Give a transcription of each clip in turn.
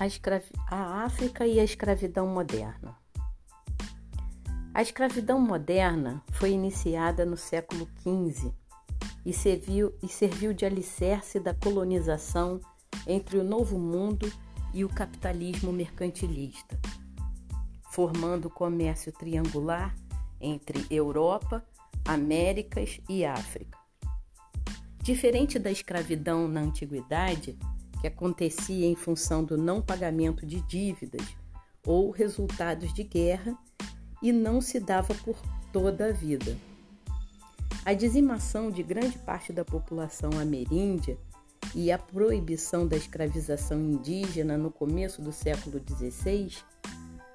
A, escravi... a África e a escravidão moderna. A escravidão moderna foi iniciada no século XV e serviu, e serviu de alicerce da colonização entre o Novo Mundo e o capitalismo mercantilista, formando o comércio triangular entre Europa, Américas e África. Diferente da escravidão na antiguidade, que acontecia em função do não pagamento de dívidas ou resultados de guerra e não se dava por toda a vida. A dizimação de grande parte da população ameríndia e a proibição da escravização indígena no começo do século XVI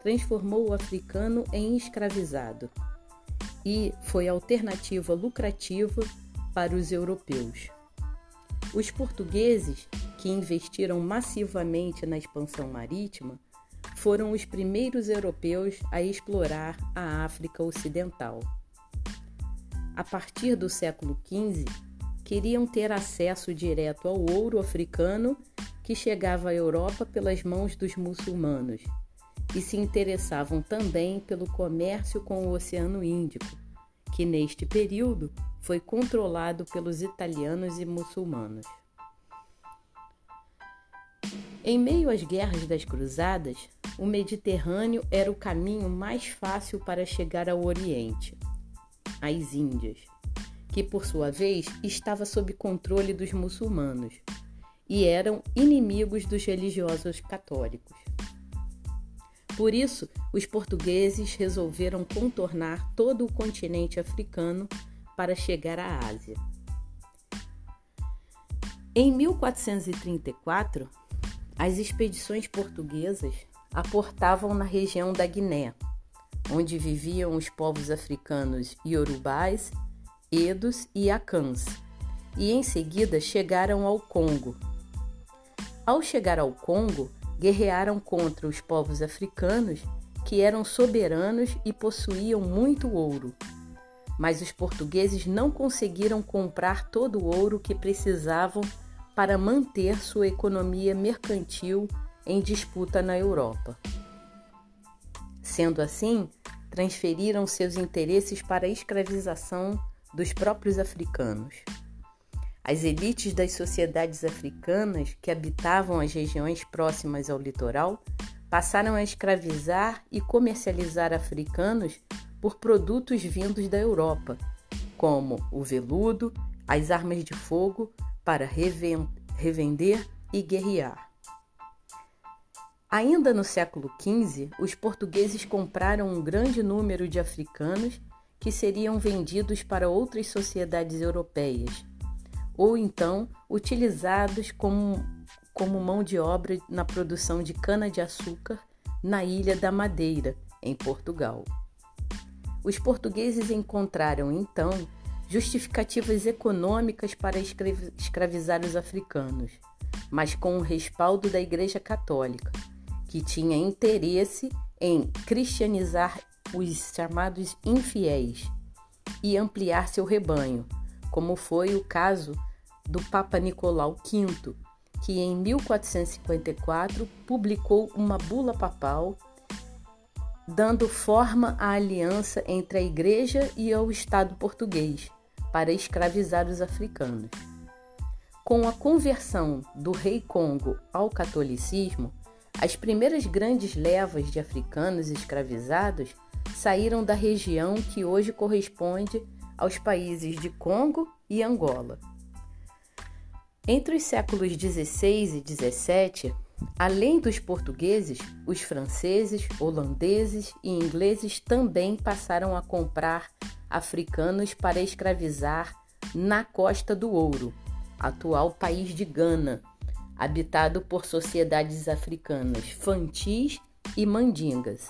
transformou o africano em escravizado e foi alternativa lucrativa para os europeus. Os portugueses que investiram massivamente na expansão marítima, foram os primeiros europeus a explorar a África Ocidental. A partir do século XV, queriam ter acesso direto ao ouro africano que chegava à Europa pelas mãos dos muçulmanos e se interessavam também pelo comércio com o Oceano Índico, que neste período foi controlado pelos italianos e muçulmanos. Em meio às guerras das Cruzadas, o Mediterrâneo era o caminho mais fácil para chegar ao Oriente, às Índias, que por sua vez estava sob controle dos muçulmanos e eram inimigos dos religiosos católicos. Por isso, os portugueses resolveram contornar todo o continente africano para chegar à Ásia. Em 1434, as expedições portuguesas aportavam na região da Guiné, onde viviam os povos africanos iorubais, edos e acãs, e em seguida chegaram ao Congo. Ao chegar ao Congo, guerrearam contra os povos africanos que eram soberanos e possuíam muito ouro. Mas os portugueses não conseguiram comprar todo o ouro que precisavam para manter sua economia mercantil em disputa na Europa. Sendo assim, transferiram seus interesses para a escravização dos próprios africanos. As elites das sociedades africanas que habitavam as regiões próximas ao litoral passaram a escravizar e comercializar africanos por produtos vindos da Europa, como o veludo, as armas de fogo, para revender e guerrear. Ainda no século XV, os portugueses compraram um grande número de africanos que seriam vendidos para outras sociedades europeias, ou então utilizados como, como mão de obra na produção de cana-de-açúcar na Ilha da Madeira, em Portugal. Os portugueses encontraram então justificativas econômicas para escravizar os africanos, mas com o respaldo da Igreja Católica, que tinha interesse em cristianizar os chamados infiéis e ampliar seu rebanho, como foi o caso do Papa Nicolau V, que em 1454 publicou uma bula papal dando forma à aliança entre a Igreja e o Estado português, para escravizar os africanos. Com a conversão do rei Congo ao catolicismo, as primeiras grandes levas de africanos escravizados saíram da região que hoje corresponde aos países de Congo e Angola. Entre os séculos XVI e XVII, além dos portugueses, os franceses, holandeses e ingleses também passaram a comprar africanos para escravizar na Costa do Ouro, atual país de Gana, habitado por sociedades africanas fantis e mandingas.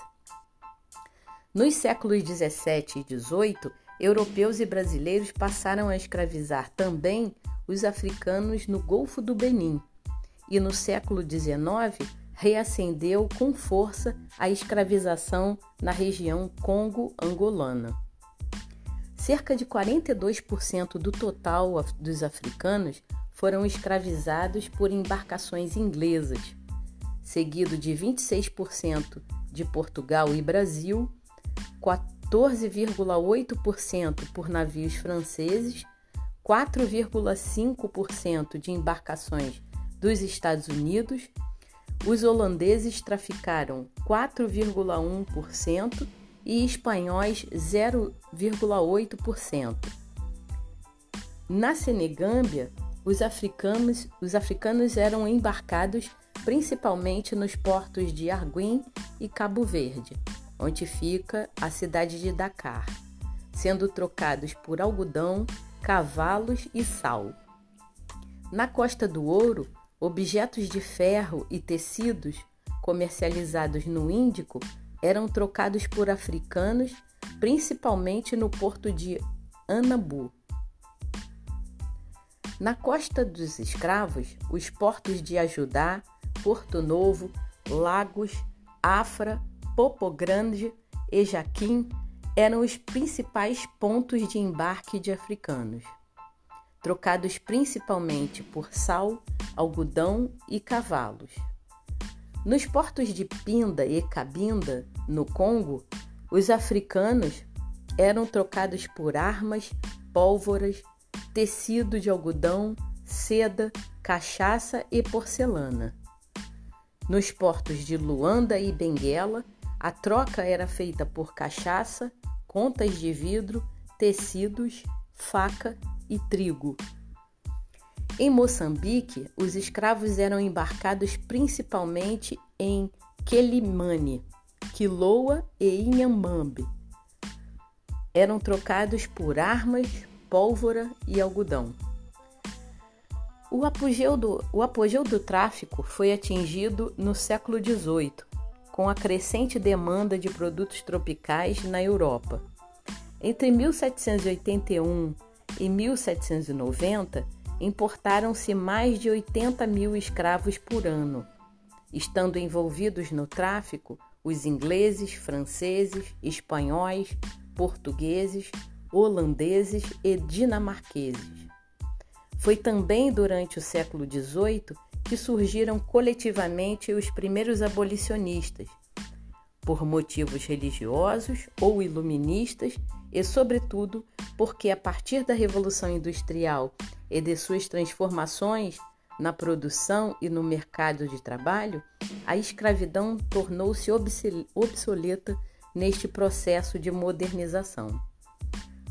Nos séculos 17 e 18, europeus e brasileiros passaram a escravizar também os africanos no Golfo do Benin, e no século 19 reacendeu com força a escravização na região Congo-Angolana. Cerca de 42% do total dos africanos foram escravizados por embarcações inglesas, seguido de 26% de Portugal e Brasil, 14,8% por navios franceses, 4,5% de embarcações dos Estados Unidos. Os holandeses traficaram 4,1% e espanhóis 0,8%. Na Senegâmbia, os africanos, os africanos eram embarcados principalmente nos portos de Arguim e Cabo Verde, onde fica a cidade de Dakar, sendo trocados por algodão, cavalos e sal. Na Costa do Ouro, objetos de ferro e tecidos comercializados no Índico eram trocados por africanos, principalmente no porto de Anabu. Na costa dos escravos, os portos de Ajudá, Porto Novo, Lagos, Afra, Popo Grande e Jaquim eram os principais pontos de embarque de africanos, trocados principalmente por sal, algodão e cavalos. Nos portos de Pinda e Cabinda, no Congo, os africanos eram trocados por armas, pólvoras, tecido de algodão, seda, cachaça e porcelana. Nos portos de Luanda e Benguela, a troca era feita por cachaça, contas de vidro, tecidos, faca e trigo. Em Moçambique, os escravos eram embarcados principalmente em Quelimane, Quiloa e Inhambambe. Eram trocados por armas, pólvora e algodão. O apogeu, do, o apogeu do tráfico foi atingido no século XVIII, com a crescente demanda de produtos tropicais na Europa. Entre 1781 e 1790, importaram-se mais de 80 mil escravos por ano, estando envolvidos no tráfico os ingleses, franceses, espanhóis, portugueses, holandeses e dinamarqueses. Foi também durante o século XVIII que surgiram coletivamente os primeiros abolicionistas, por motivos religiosos ou iluministas e, sobretudo, porque a partir da Revolução Industrial e de suas transformações na produção e no mercado de trabalho, a escravidão tornou-se obsoleta neste processo de modernização.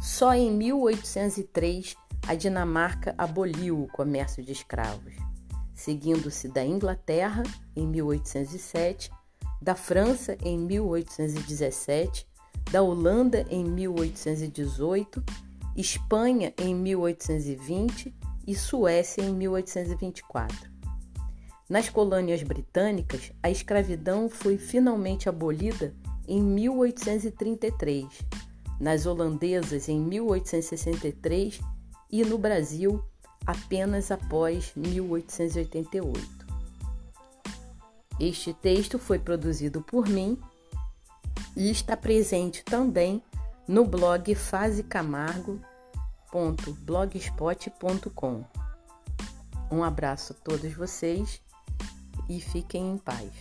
Só em 1803 a Dinamarca aboliu o comércio de escravos, seguindo-se da Inglaterra em 1807, da França em 1817, da Holanda em 1818 Espanha em 1820 e Suécia em 1824. Nas colônias britânicas, a escravidão foi finalmente abolida em 1833, nas holandesas em 1863 e no Brasil apenas após 1888. Este texto foi produzido por mim e está presente também no blog fasecamargo.blogspot.com. Um abraço a todos vocês e fiquem em paz.